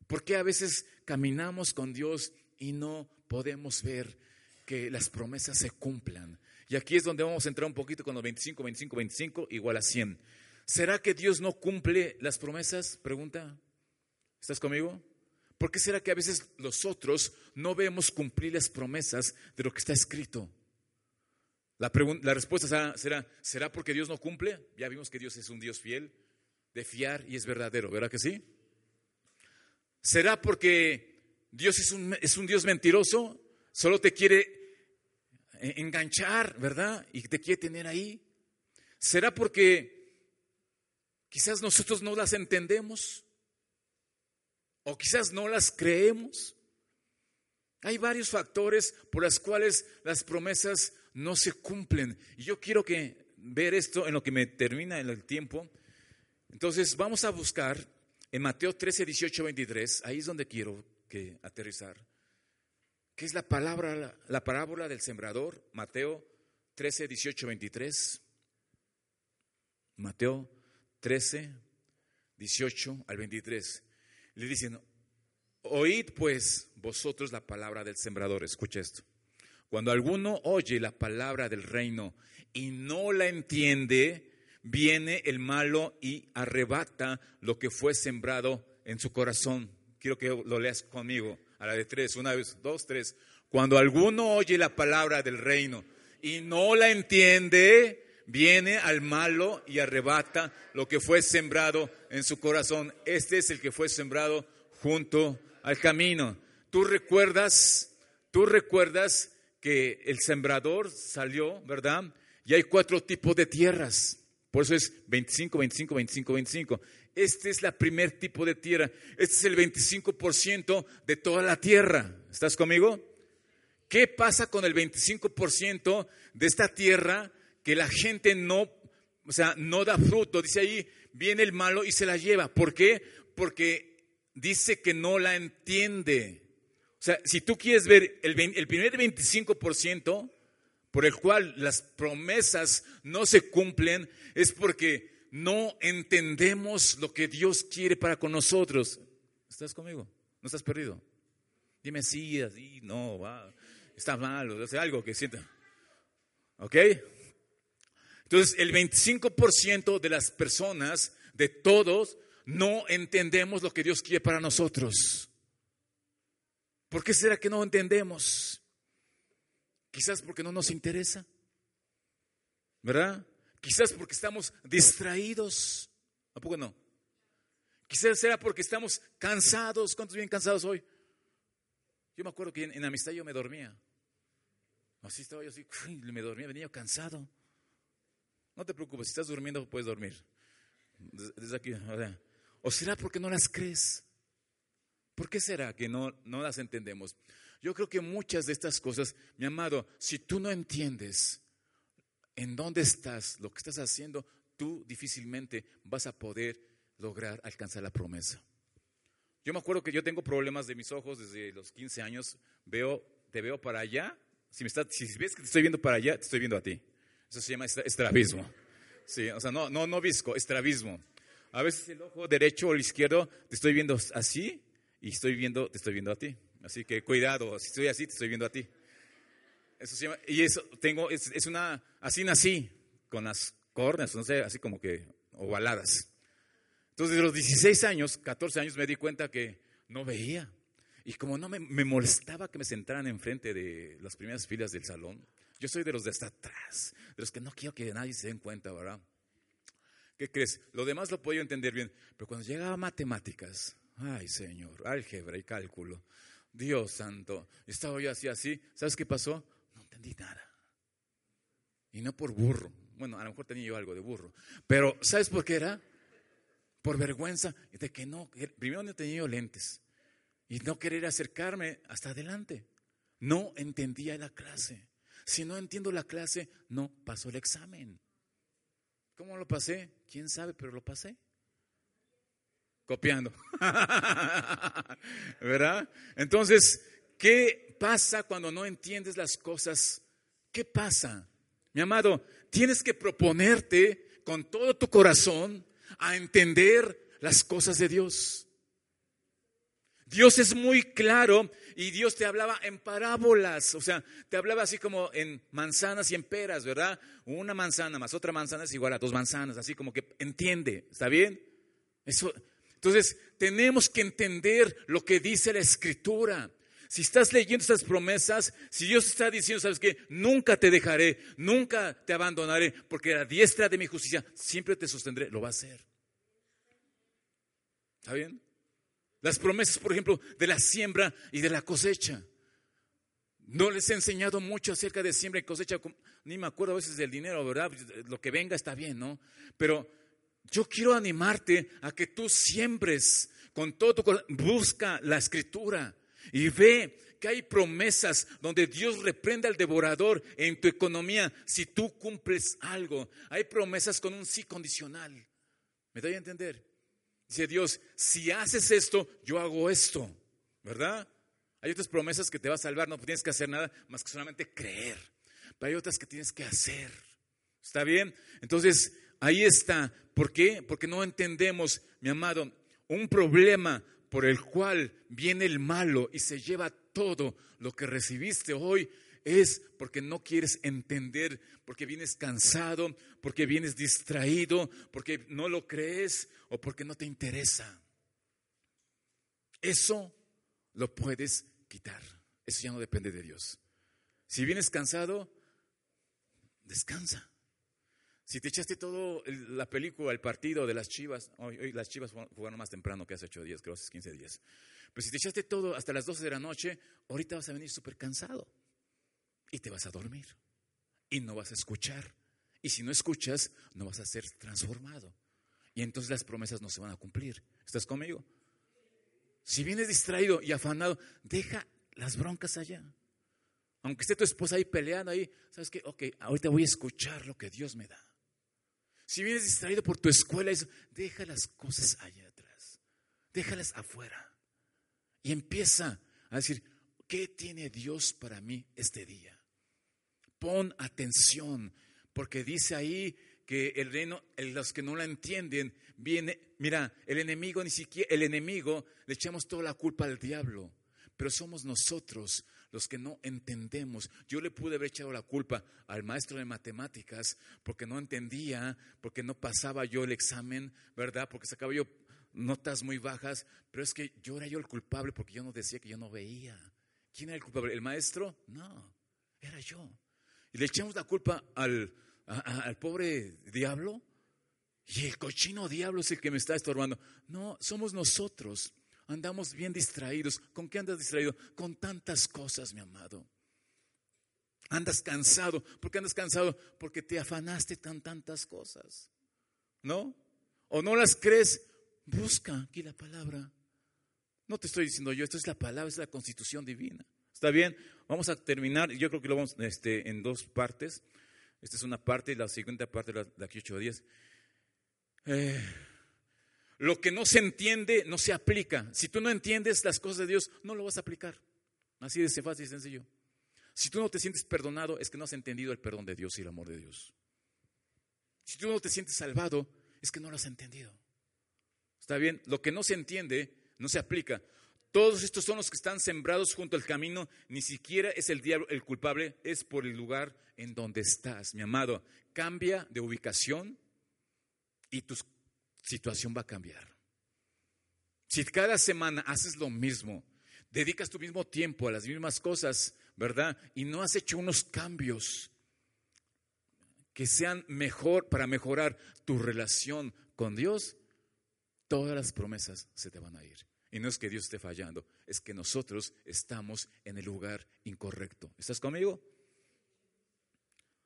¿Por qué a veces caminamos con Dios y no podemos ver que las promesas se cumplan? Y aquí es donde vamos a entrar un poquito con los 25, 25, 25, igual a 100. ¿Será que Dios no cumple las promesas? Pregunta. ¿Estás conmigo? ¿Por qué será que a veces nosotros no vemos cumplir las promesas de lo que está escrito? La, la respuesta será, será, ¿será porque Dios no cumple? Ya vimos que Dios es un Dios fiel, de fiar y es verdadero, ¿verdad que sí? ¿Será porque Dios es un, es un Dios mentiroso? Solo te quiere enganchar, ¿verdad? Y te quiere tener ahí. ¿Será porque quizás nosotros no las entendemos? ¿O quizás no las creemos? Hay varios factores por los cuales las promesas no se cumplen. Y yo quiero que ver esto en lo que me termina en el tiempo. Entonces vamos a buscar en Mateo 13, 18, 23, ahí es donde quiero que aterrizar. ¿Qué es la palabra, la, parábola del sembrador? Mateo 13, 18, 23. Mateo 13, 18 al 23. Le dicen, oíd pues vosotros la palabra del sembrador. Escucha esto. Cuando alguno oye la palabra del reino y no la entiende, viene el malo y arrebata lo que fue sembrado en su corazón. Quiero que lo leas conmigo a la de tres, una vez, dos, tres. Cuando alguno oye la palabra del reino y no la entiende, viene al malo y arrebata lo que fue sembrado en su corazón. Este es el que fue sembrado junto al camino. Tú recuerdas, tú recuerdas el sembrador salió, ¿verdad? Y hay cuatro tipos de tierras. Por eso es 25, 25, 25, 25. Este es el primer tipo de tierra. Este es el 25% de toda la tierra. ¿Estás conmigo? ¿Qué pasa con el 25% de esta tierra que la gente no, o sea, no da fruto? Dice ahí, viene el malo y se la lleva. ¿Por qué? Porque dice que no la entiende. Si tú quieres ver el, primer 25%, por el cual las promesas no se cumplen es porque no entendemos lo que Dios quiere para con nosotros. ¿Estás conmigo? ¿No estás perdido? Dime sí, así, no, está mal, o algo que sienta. ¿Ok? Entonces, el 25% de las personas, de todos, no entendemos lo que Dios quiere para nosotros. ¿Por qué será que no entendemos? Quizás porque no nos interesa, ¿verdad? Quizás porque estamos distraídos. ¿A poco no? Quizás será porque estamos cansados. ¿Cuántos bien cansados hoy? Yo me acuerdo que en, amistad yo me dormía. Así estaba yo así, me dormía, venía cansado. No te preocupes, si estás durmiendo puedes dormir. Desde aquí, ¿O será porque no las crees? ¿Por qué será que no, no las entendemos? Yo creo que muchas de estas cosas, mi amado, si tú no entiendes en dónde estás, lo que estás haciendo, tú difícilmente vas a poder lograr alcanzar la promesa. Yo me acuerdo que yo tengo problemas de mis ojos desde los 15 años. Veo, te veo para allá. Si, me si ves que te estoy viendo para allá, te estoy viendo a ti. Eso se llama estrabismo. Sí, o sea, no, no, no visco, estrabismo. A veces el ojo derecho o el izquierdo te estoy viendo así y estoy viendo, te estoy viendo a ti. Así que cuidado, si estoy así, te estoy viendo a ti. Eso se llama, y eso tengo, es, es una, así nací, con las córneas, no sé, así como que ovaladas. Entonces, de los 16 años, 14 años, me di cuenta que no veía. Y como no me, me, molestaba que me sentaran enfrente de las primeras filas del salón, yo soy de los de hasta atrás, de los que no quiero que nadie se den cuenta, ¿verdad? ¿Qué crees? Lo demás lo puedo entender bien, pero cuando llegaba a matemáticas, ay Señor, álgebra y cálculo, Dios santo, estaba yo así, así, ¿sabes qué pasó? No entendí nada. Y no por burro, bueno, a lo mejor tenía yo algo de burro, pero ¿sabes por qué era? Por vergüenza de que no, primero no tenía yo lentes y no querer acercarme hasta adelante. No entendía la clase. Si no entiendo la clase, no paso el examen. ¿Cómo lo pasé? ¿Quién sabe? Pero lo pasé. Copiando. [laughs] ¿Verdad? Entonces, ¿qué pasa cuando no entiendes las cosas? ¿Qué pasa? Mi amado, tienes que proponerte con todo tu corazón a entender las cosas de Dios. Dios es muy claro y Dios te hablaba en parábolas, o sea, te hablaba así como en manzanas y en peras, ¿verdad? Una manzana más otra manzana es igual a dos manzanas, así como que entiende, ¿está bien? Eso, entonces, tenemos que entender lo que dice la escritura. Si estás leyendo estas promesas, si Dios está diciendo, sabes que nunca te dejaré, nunca te abandonaré, porque la diestra de mi justicia siempre te sostendré, lo va a hacer. ¿Está bien? Las promesas, por ejemplo, de la siembra y de la cosecha. No les he enseñado mucho acerca de siembra y cosecha, ni me acuerdo a veces del dinero, ¿verdad? Lo que venga está bien, ¿no? Pero yo quiero animarte a que tú siembres con todo tu corazón, busca la escritura y ve que hay promesas donde Dios reprende al devorador en tu economía si tú cumples algo. Hay promesas con un sí condicional. ¿Me doy a entender? Dice Dios, si haces esto, yo hago esto, ¿verdad? Hay otras promesas que te va a salvar, no tienes que hacer nada más que solamente creer. Pero hay otras que tienes que hacer. ¿Está bien? Entonces, ahí está. ¿Por qué? Porque no entendemos, mi amado, un problema por el cual viene el malo y se lleva todo lo que recibiste hoy es porque no quieres entender, porque vienes cansado, porque vienes distraído, porque no lo crees o porque no te interesa. Eso lo puedes quitar. Eso ya no depende de Dios. Si vienes cansado, descansa. Si te echaste todo la película, el partido de las chivas, hoy, las chivas jugaron más temprano que hace ocho días, creo que hace 15 días. Pero si te echaste todo hasta las 12 de la noche, ahorita vas a venir súper cansado y te vas a dormir y no vas a escuchar. Y si no escuchas, no vas a ser transformado. Y entonces las promesas no se van a cumplir. ¿Estás conmigo? Si vienes distraído y afanado, deja las broncas allá. Aunque esté tu esposa ahí peleando ahí, ¿sabes qué? Ok, ahorita voy a escuchar lo que Dios me da. Si vienes distraído por tu escuela, deja las cosas allá atrás. Déjalas afuera. Y empieza a decir, ¿qué tiene Dios para mí este día? Pon atención, porque dice ahí que el reino, los que no la entienden, viene, mira, el enemigo ni siquiera, el enemigo le echamos toda la culpa al diablo, pero somos nosotros los que no entendemos. Yo le pude haber echado la culpa al maestro de matemáticas porque no entendía, porque no pasaba yo el examen, ¿verdad? Porque sacaba yo notas muy bajas, pero es que yo era yo el culpable porque yo no decía que yo no veía. ¿Quién era el culpable? ¿El maestro? No, era yo. Y le echamos la culpa al, al pobre diablo. Y el cochino diablo es el que me está estorbando. No, somos nosotros. Andamos bien distraídos. ¿Con qué andas distraído? Con tantas cosas, mi amado. Andas cansado. ¿Por qué andas cansado? Porque te afanaste tan tantas cosas. ¿No? ¿O no las crees? Busca aquí la palabra. No te estoy diciendo yo, esto es la palabra, es la constitución divina. ¿Está bien? Vamos a terminar, yo creo que lo vamos este, en dos partes. Esta es una parte y la siguiente parte de aquí ocho días. Eh, lo que no se entiende no se aplica. Si tú no entiendes las cosas de Dios, no lo vas a aplicar. Así de fácil y sencillo. Si tú no te sientes perdonado, es que no has entendido el perdón de Dios y el amor de Dios. Si tú no te sientes salvado, es que no lo has entendido. ¿Está bien? Lo que no se entiende no se aplica. Todos estos son los que están sembrados junto al camino. Ni siquiera es el diablo el culpable, es por el lugar en donde estás, mi amado. Cambia de ubicación y tu situación va a cambiar. Si cada semana haces lo mismo, dedicas tu mismo tiempo a las mismas cosas, ¿verdad? Y no has hecho unos cambios que sean mejor para mejorar tu relación con Dios, todas las promesas se te van a ir. Y no es que Dios esté fallando, es que nosotros estamos en el lugar incorrecto. ¿Estás conmigo?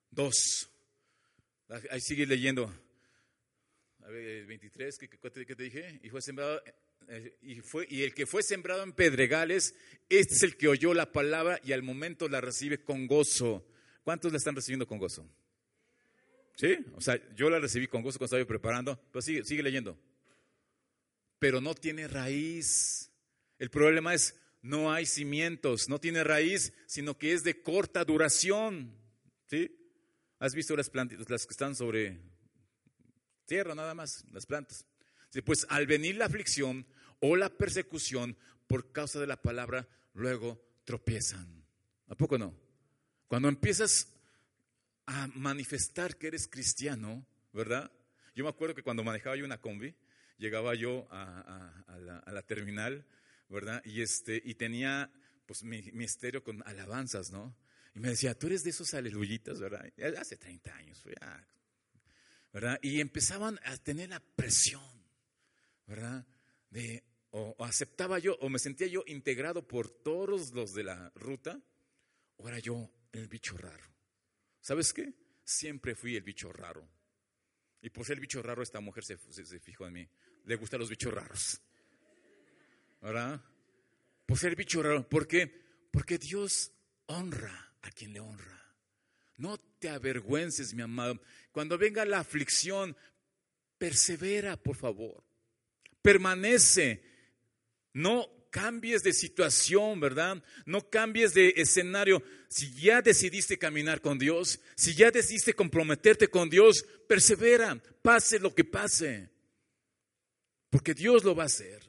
Dos. Ahí sigue leyendo. A ver, 23, ¿qué, te dije? Y fue sembrado, eh, y, fue, y el que fue sembrado en pedregales, este es el que oyó la palabra y al momento la recibe con gozo. ¿Cuántos la están recibiendo con gozo? ¿Sí? O sea, yo la recibí con gozo cuando estaba preparando, pero sigue, sigue leyendo pero no tiene raíz. El problema es, no hay cimientos, no tiene raíz, sino que es de corta duración. ¿Sí? ¿Has visto las plantas, las que están sobre tierra nada más, las plantas? pues al venir la aflicción o la persecución por causa de la palabra, luego tropiezan. ¿A poco no? Cuando empiezas a manifestar que eres cristiano, ¿verdad? Yo me acuerdo que cuando manejaba yo una combi, llegaba yo a, la, terminal, ¿verdad? Y, este, y tenía pues mi, mi, con alabanzas, ¿no? Y me decía, tú eres de esos aleluyitas, ¿verdad? Hace 30 años, Y empezaban a tener la presión, ¿verdad? De, o, aceptaba yo, o me sentía yo integrado por todos los de la ruta, o era yo el bicho raro. ¿Sabes qué? Siempre fui el bicho raro. Y por ser el bicho raro, esta mujer se, se fijó en mí le gustan los bichos raros. ¿Verdad? Por ser bicho raro. ¿Por qué? Porque Dios honra a quien le honra. No te avergüences, mi amado. Cuando venga la aflicción, persevera, por favor. Permanece. No cambies de situación, ¿verdad? No cambies de escenario. Si ya decidiste caminar con Dios, si ya decidiste comprometerte con Dios, persevera, pase lo que pase porque Dios lo va a hacer.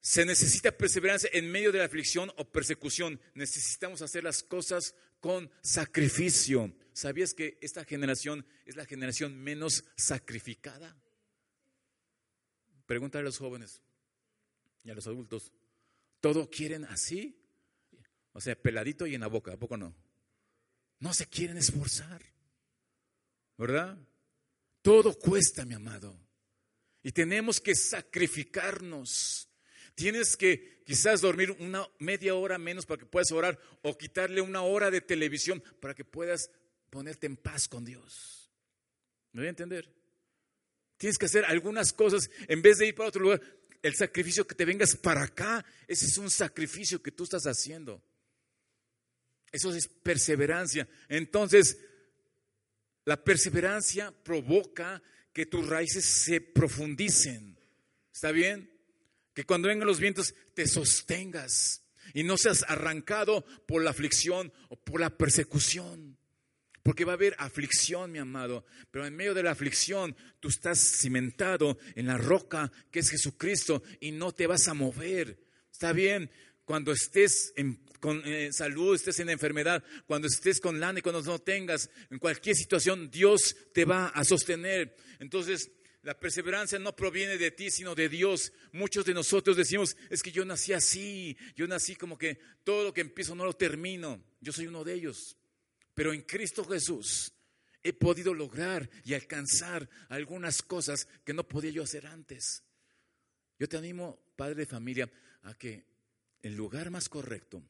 Se necesita perseverancia en medio de la aflicción o persecución. Necesitamos hacer las cosas con sacrificio. ¿Sabías que esta generación es la generación menos sacrificada? Pregúntale a los jóvenes y a los adultos. ¿Todo quieren así? O sea, peladito y en la boca, ¿a poco no? No se quieren esforzar, ¿verdad? Todo cuesta, mi amado. Y tenemos que sacrificarnos. Tienes que quizás dormir una media hora menos para que puedas orar o quitarle una hora de televisión para que puedas ponerte en paz con Dios. ¿Me voy a entender? Tienes que hacer algunas cosas en vez de ir para otro lugar. El sacrificio que te vengas para acá, ese es un sacrificio que tú estás haciendo. Eso es perseverancia. Entonces, la perseverancia provoca que tus raíces se profundicen. ¿Está bien? Que cuando vengan los vientos te sostengas y no seas arrancado por la aflicción o por la persecución. Porque va a haber aflicción, mi amado, pero en medio de la aflicción tú estás cimentado en la roca que es Jesucristo y no te vas a mover. ¿Está bien? Cuando estés en, con eh, salud, estés en enfermedad, cuando estés con lana y cuando no tengas, en cualquier situación, Dios te va a sostener. Entonces, la perseverancia no proviene de ti, sino de Dios. Muchos de nosotros decimos, es que yo nací así, yo nací como que todo lo que empiezo no lo termino. Yo soy uno de ellos. Pero en Cristo Jesús he podido lograr y alcanzar algunas cosas que no podía yo hacer antes. Yo te animo, padre de familia, a que el lugar más correcto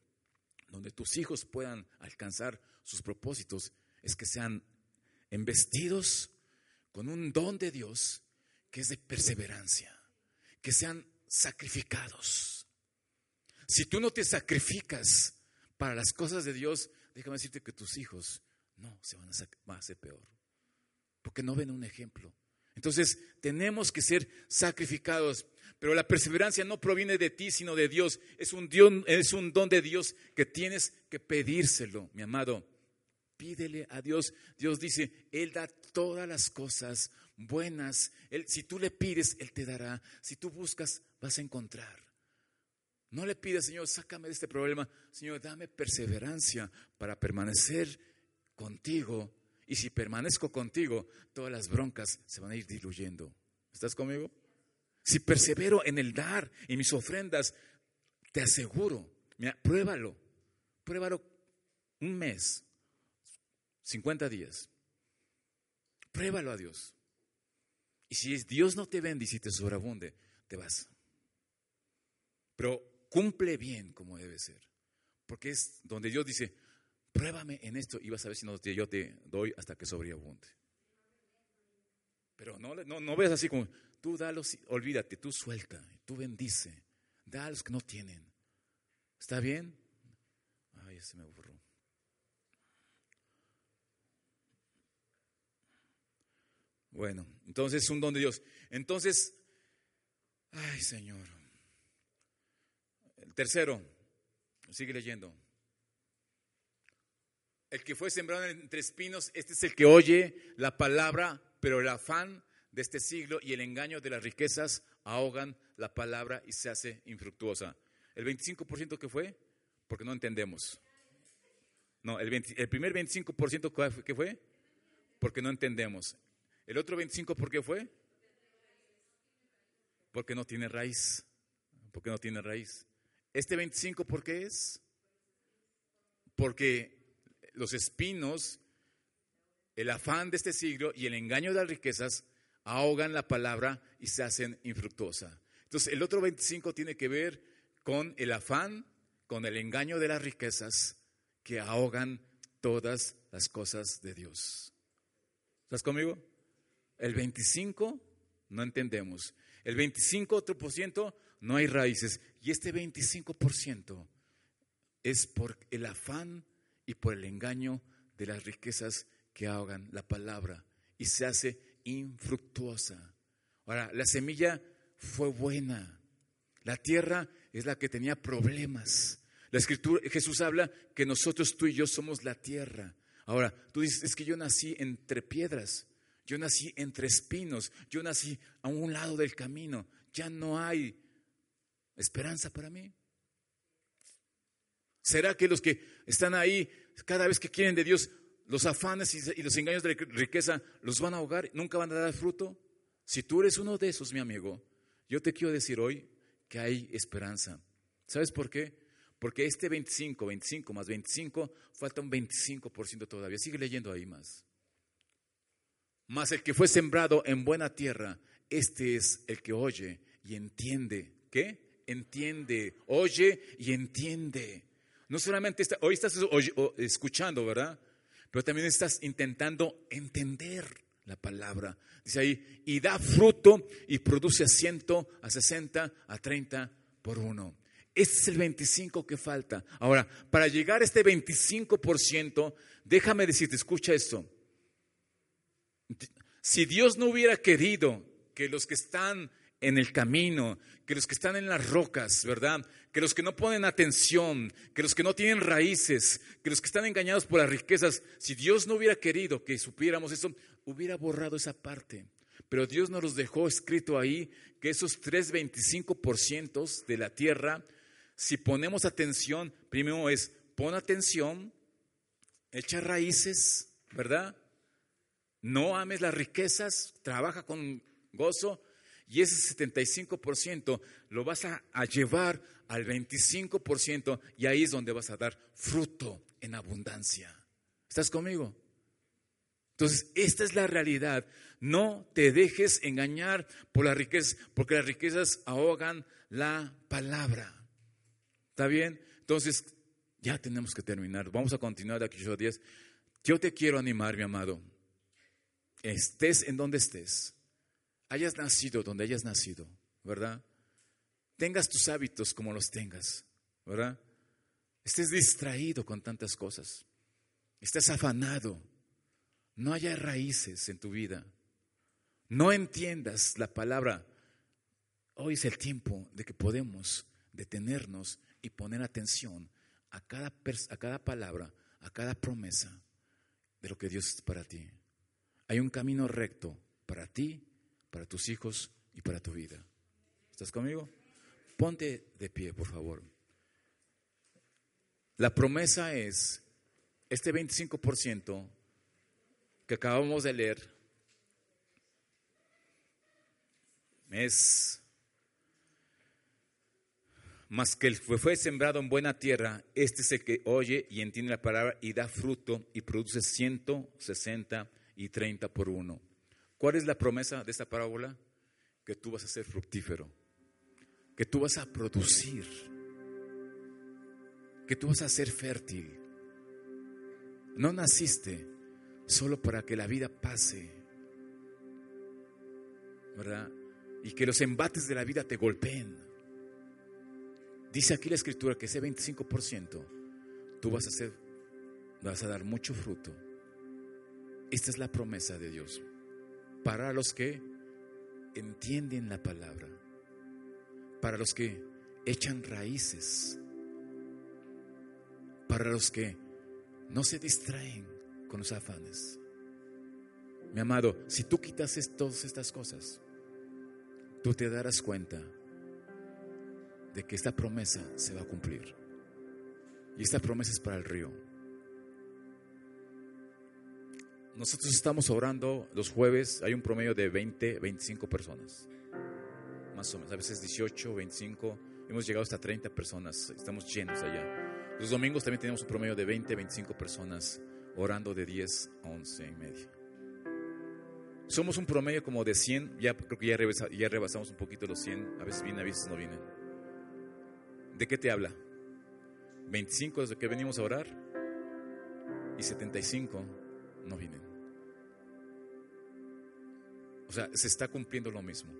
donde tus hijos puedan alcanzar sus propósitos es que sean embestidos con un don de Dios que es de perseverancia, que sean sacrificados. Si tú no te sacrificas, para las cosas de Dios, déjame decirte que tus hijos no se van a, hacer peor, porque no ven un ejemplo. Entonces, tenemos que ser sacrificados. Pero la perseverancia no proviene de ti, sino de Dios. Es un, es un don de Dios que tienes que pedírselo, mi amado. Pídele a Dios. Dios dice, Él da todas las cosas buenas. Él, si tú le pides, Él te dará. Si tú buscas, vas a encontrar. No le pides, Señor, sácame de este problema. Señor, dame perseverancia para permanecer contigo. Y si permanezco contigo, todas las broncas se van a ir diluyendo. ¿Estás conmigo? Si persevero en el dar, y mis ofrendas, te aseguro, mira, pruébalo, pruébalo un mes, 50 días. Pruébalo a Dios. Y si Dios no te bendice y te sobreabunde, te vas. Pero cumple bien como debe ser. Porque es donde Dios dice, pruébame en esto y vas a ver si no yo te doy hasta que sobreabunde. Pero no, no, no veas así como, tú dalos, olvídate, tú suelta, tú bendice, da a los que no tienen. ¿Está bien? Ay, se me borró. Bueno, entonces es un don de Dios. Entonces, ay Señor. El tercero, sigue leyendo. El que fue sembrado entre espinos, este es el que oye la palabra, pero el afán de este siglo y el engaño de las riquezas ahogan la palabra y se hace infructuosa. ¿El 25% que fue? Porque no entendemos. No, el, el primer 25% que fue? Porque no entendemos. El otro 25 ¿por qué fue? Porque no tiene raíz. Porque no tiene raíz. Este 25 ¿por qué es? Porque los espinos, el afán de este siglo y el engaño de las riquezas ahogan la palabra y se hacen infructuosa. Entonces, el otro 25 tiene que ver con el afán, con el engaño de las riquezas que ahogan todas las cosas de Dios. ¿Estás conmigo? El 25 no entendemos. El 25 otro por ciento no hay raíces. Y este 25% es por el afán y por el engaño de las riquezas que ahogan la palabra y se hace infructuosa. Ahora, la semilla fue buena. La tierra es la que tenía problemas. La escritura, Jesús habla que nosotros, tú y yo, somos la tierra. Ahora, tú dices, es que yo nací entre piedras, yo nací entre espinos, yo nací a un lado del camino, ya no hay esperanza para mí. ¿Será que los que están ahí, cada vez que quieren de Dios, los afanes y los engaños de riqueza los van a ahogar, nunca van a dar fruto. Si tú eres uno de esos, mi amigo, yo te quiero decir hoy que hay esperanza. ¿Sabes por qué? Porque este 25, 25 más 25, falta un 25% todavía. Sigue leyendo ahí más. Más el que fue sembrado en buena tierra, este es el que oye y entiende. ¿Qué? Entiende, oye y entiende. No solamente hoy estás escuchando, ¿verdad? pero también estás intentando entender la palabra. Dice ahí, y da fruto y produce a ciento, a sesenta, a treinta por uno. Este es el 25 que falta. Ahora, para llegar a este 25%, déjame decirte, escucha esto. Si Dios no hubiera querido que los que están en el camino, que los que están en las rocas, ¿verdad? Que los que no ponen atención, que los que no tienen raíces, que los que están engañados por las riquezas, si Dios no hubiera querido que supiéramos eso, hubiera borrado esa parte. Pero Dios nos los dejó escrito ahí que esos 3,25% de la tierra, si ponemos atención, primero es pon atención, echa raíces, ¿verdad? No ames las riquezas, trabaja con gozo, y ese 75% lo vas a, llevar al 25% y ahí es donde vas a dar fruto en abundancia. ¿Estás conmigo? Entonces, esta es la realidad. No te dejes engañar por las riquezas, porque las riquezas ahogan la palabra. ¿Está bien? Entonces, ya tenemos que terminar. Vamos a continuar de aquí a días. Yo te quiero animar, mi amado. Estés en donde estés hayas nacido donde hayas nacido, ¿verdad? Tengas tus hábitos como los tengas, ¿verdad? estés distraído con tantas cosas, estés afanado, no haya raíces en tu vida, no entiendas la palabra. Hoy es el tiempo de que podemos detenernos y poner atención a cada, a cada palabra, a cada promesa de lo que Dios es para ti. Hay un camino recto para ti, para tus hijos y para tu vida. ¿Estás conmigo? Ponte de pie, por favor. La promesa es, este 25% que acabamos de leer, es más que el que fue sembrado en buena tierra, este es el que oye y entiende la palabra y da fruto y produce 160 y 30 por uno. ¿Cuál es la promesa de esta parábola? Que tú vas a ser fructífero, que tú vas a producir, que tú vas a ser fértil. No naciste solo para que la vida pase, ¿verdad? Y que los embates de la vida te golpeen. Dice aquí la escritura que ese 25% tú vas a hacer, vas a dar mucho fruto. Esta es la promesa de Dios para los que entienden la palabra, para los que echan raíces, para los que no se distraen con los afanes. Mi amado, si tú quitas todas estas cosas, tú te darás cuenta de que esta promesa se va a cumplir. Y esta promesa es para el río. Nosotros estamos orando los jueves, hay un promedio de 20, 25 personas. Más o menos, a veces 18, 25, hemos llegado hasta 30 personas, estamos llenos allá. Los domingos también tenemos un promedio de 20, 25 personas orando de 10 a 11 y media. Somos un promedio como de 100, ya creo que ya, ya rebasamos un poquito los 100, a veces vienen, a veces no vienen. ¿De qué te habla? 25 desde que venimos a orar y 75 no vienen. O sea, se está cumpliendo lo mismo.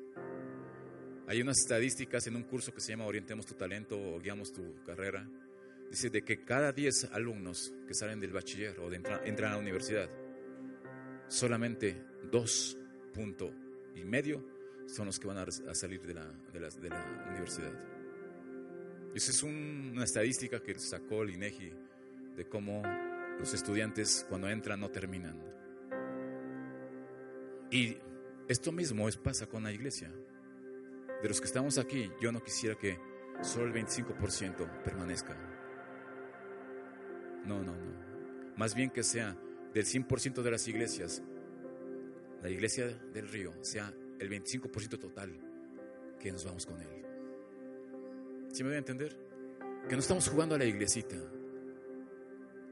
Hay unas estadísticas en un curso que se llama Orientemos tu talento o guiamos tu carrera. Dice de que cada 10 alumnos que salen del bachiller o de entran a la universidad, solamente dos punto y medio son los que van a, salir de la, universidad. Esa es una estadística que sacó el INEGI de cómo los estudiantes cuando entran no terminan. Y esto mismo es, pasa con la iglesia. De los que estamos aquí, yo no quisiera que solo el 25% permanezca. No, no, no. Más bien que sea del 100% de las iglesias, la iglesia del río sea el 25% total que nos vamos con él. ¿Sí me voy a entender? Que no estamos jugando a la iglesita.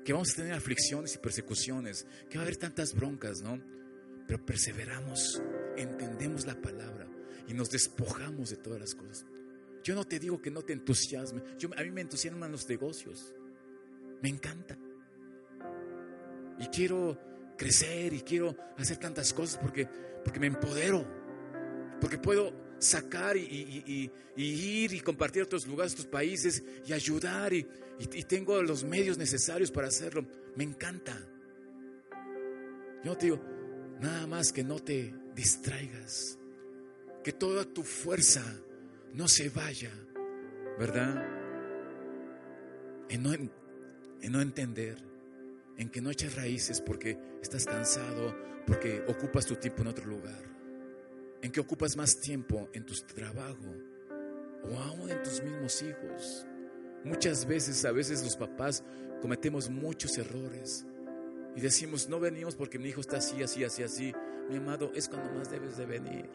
Que vamos a tener aflicciones y persecuciones. Que va a haber tantas broncas, ¿no? Pero perseveramos, entendemos la palabra y nos despojamos de todas las cosas. Yo no te digo que no te entusiasme. A mí me entusiasman los negocios. Me encanta. Y quiero crecer y quiero hacer tantas cosas porque, porque me empodero. Porque puedo sacar y, ir y compartir a otros lugares, a otros países y ayudar y, tengo los medios necesarios para hacerlo. Me encanta. Yo te digo, nada más que no te distraigas, que toda tu fuerza no se vaya, ¿verdad? En no, en no entender, en que no eches raíces porque estás cansado, porque ocupas tu tiempo en otro lugar en que ocupas más tiempo en tu trabajo o aún en tus mismos hijos. Muchas veces, a veces los papás cometemos muchos errores y decimos, no venimos porque mi hijo está así, así, así, así. Mi amado, es cuando más debes de venir.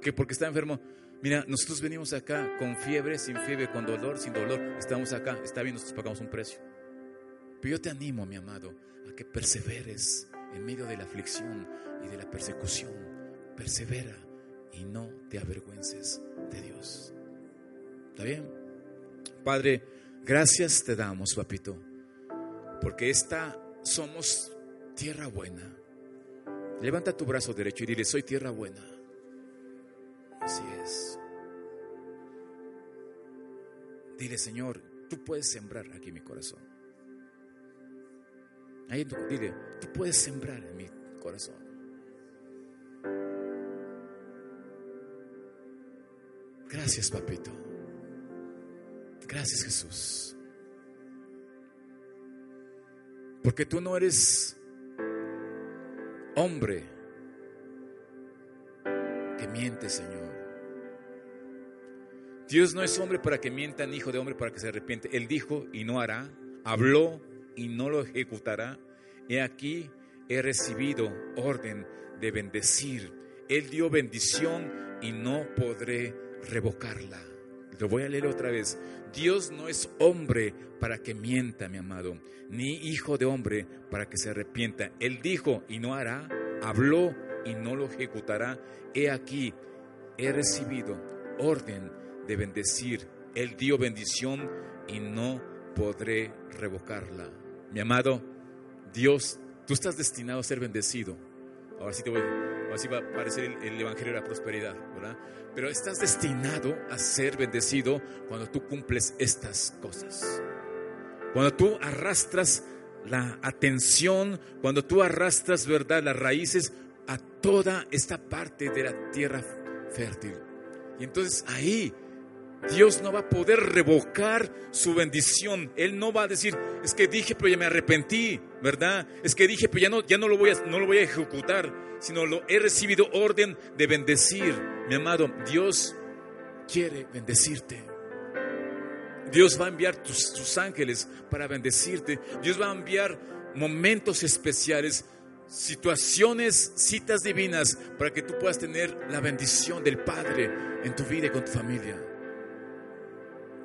Que porque está enfermo. Mira, nosotros venimos acá con fiebre, sin fiebre, con dolor, sin dolor. Estamos acá, está bien, nosotros pagamos un precio. Pero yo te animo, mi amado, a que perseveres en medio de la aflicción y de la persecución. Persevera y no te avergüences de Dios. ¿Está bien? Padre, gracias te damos, papito, porque esta somos tierra buena. Levanta tu brazo derecho y dile, soy tierra buena. Así es. Dile, Señor, tú puedes sembrar aquí mi corazón. Ahí dile, tú puedes sembrar en mi corazón. Gracias, papito. Gracias, Jesús. Porque tú no eres hombre que miente, Señor. Dios no es hombre para que mienta, ni hijo de hombre para que se arrepiente. Él dijo y no hará, habló y no lo ejecutará. He aquí, he recibido orden de bendecir. Él dio bendición y no podré revocarla. Lo voy a leer otra vez. Dios no es hombre para que mienta, mi amado, ni hijo de hombre para que se arrepienta. Él dijo y no hará, habló y no lo ejecutará. He aquí, he recibido orden de bendecir. Él dio bendición y no podré revocarla. Mi amado, Dios, tú estás destinado a ser bendecido. Ahora sí te voy, ahora sí va a aparecer el, el Evangelio de la Prosperidad, ¿verdad? Pero estás destinado a ser bendecido cuando tú cumples estas cosas. Cuando tú arrastras la atención, cuando tú arrastras, ¿verdad?, las raíces a toda esta parte de la tierra fértil. Y entonces ahí Dios no va a poder revocar su bendición. Él no va a decir, es que dije, pero ya me arrepentí, ¿verdad? Es que dije, pero ya no, ya no, lo, voy a, no lo voy a ejecutar, sino lo he recibido orden de bendecir. Mi amado, Dios quiere bendecirte. Dios va a enviar tus, sus ángeles para bendecirte. Dios va a enviar momentos especiales, situaciones, citas divinas, para que tú puedas tener la bendición del Padre en tu vida y con tu familia.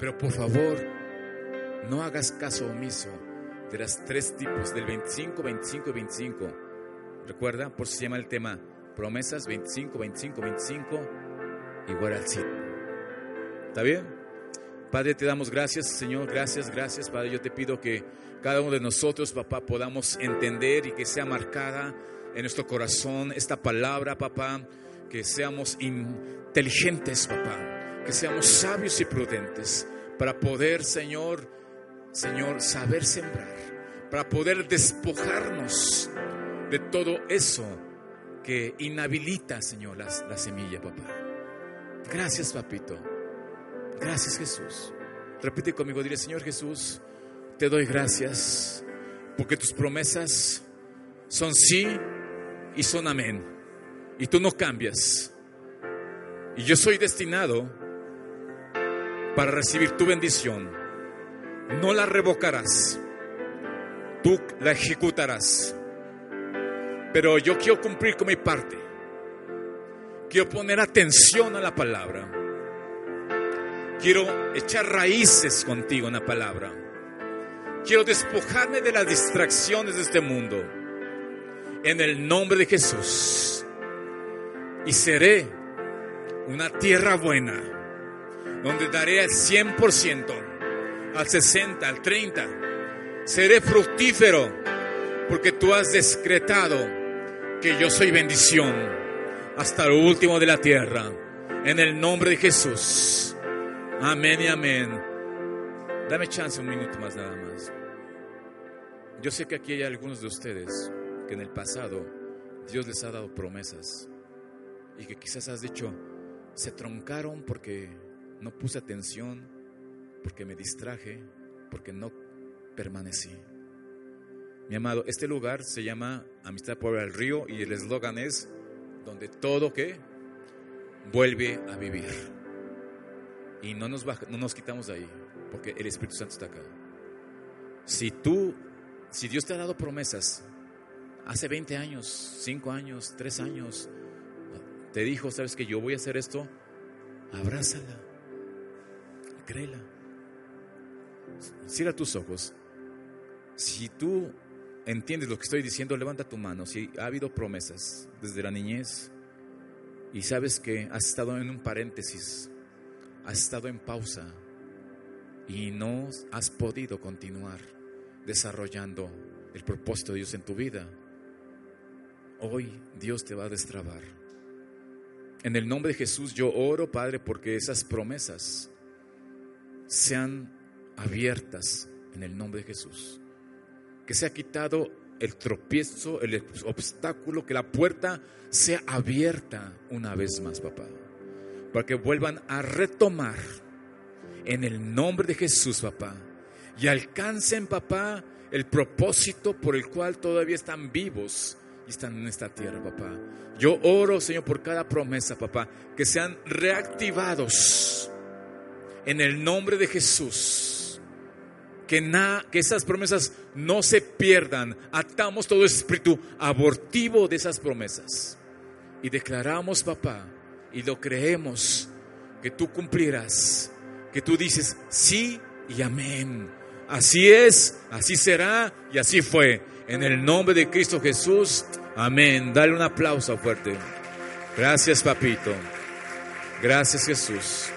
Pero por favor, no hagas caso omiso de las tres tipos, del 25, 25 y 25. Recuerda, por si llama el tema promesas 25, 25, 25, igual al 100. ¿Está bien? Padre, te damos gracias, Señor, gracias, gracias, Padre. Yo te pido que cada uno de nosotros, papá, podamos entender y que sea marcada en nuestro corazón esta palabra, papá, que seamos inteligentes, papá, que seamos sabios y prudentes para poder, Señor, Señor, saber sembrar, para poder despojarnos de todo eso que inhabilita, Señor, la, la semilla, papá. Gracias, papito. Gracias, Jesús. Repite conmigo, dile, Señor Jesús, te doy gracias porque tus promesas son sí y son amén. Y tú no cambias. Y yo soy destinado para recibir tu bendición. No la revocarás, tú la ejecutarás. Pero yo quiero cumplir con mi parte. Quiero poner atención a la palabra. Quiero echar raíces contigo en la palabra. Quiero despojarme de las distracciones de este mundo. En el nombre de Jesús. Y seré una tierra buena donde daré al 100%, al 60, al 30. Seré fructífero porque tú has decretado que yo soy bendición hasta lo último de la tierra. En el nombre de Jesús. Amén y amén. Dame chance un minuto más nada más. Yo sé que aquí hay algunos de ustedes que en el pasado Dios les ha dado promesas y que quizás has dicho, se troncaron porque no puse atención, porque me distraje, porque no permanecí. Mi amado, este lugar se llama Amistad por el Río y el eslogan es donde todo que vuelve a vivir. Y no nos, no nos quitamos de ahí, porque el Espíritu Santo está acá. Si tú, si Dios te ha dado promesas, hace 20 años, 5 años, 3 años, te dijo, sabes que yo voy a hacer esto, abrázala, créela. Cierra tus ojos. Si tú entiendes lo que estoy diciendo, levanta tu mano. Si ha habido promesas desde la niñez y sabes que has estado en un paréntesis, has estado en pausa y no has podido continuar desarrollando el propósito de Dios en tu vida, hoy Dios te va a destrabar. En el nombre de Jesús yo oro, Padre, porque esas promesas sean abiertas en el nombre de Jesús. Que sea quitado el tropiezo, el obstáculo, que la puerta sea abierta una vez más, papá. Para que vuelvan a retomar en el nombre de Jesús, papá. Y alcancen, papá, el propósito por el cual todavía están vivos y están en esta tierra, papá. Yo oro, Señor, por cada promesa, papá, que sean reactivados en el nombre de Jesús. Que, que esas promesas no se pierdan. Atamos todo ese espíritu abortivo de esas promesas. Y declaramos, papá, y lo creemos, que tú cumplirás. Que tú dices sí y amén. Así es, así será y así fue. En el nombre de Cristo Jesús. Amén. Dale un aplauso fuerte. Gracias, papito. Gracias, Jesús.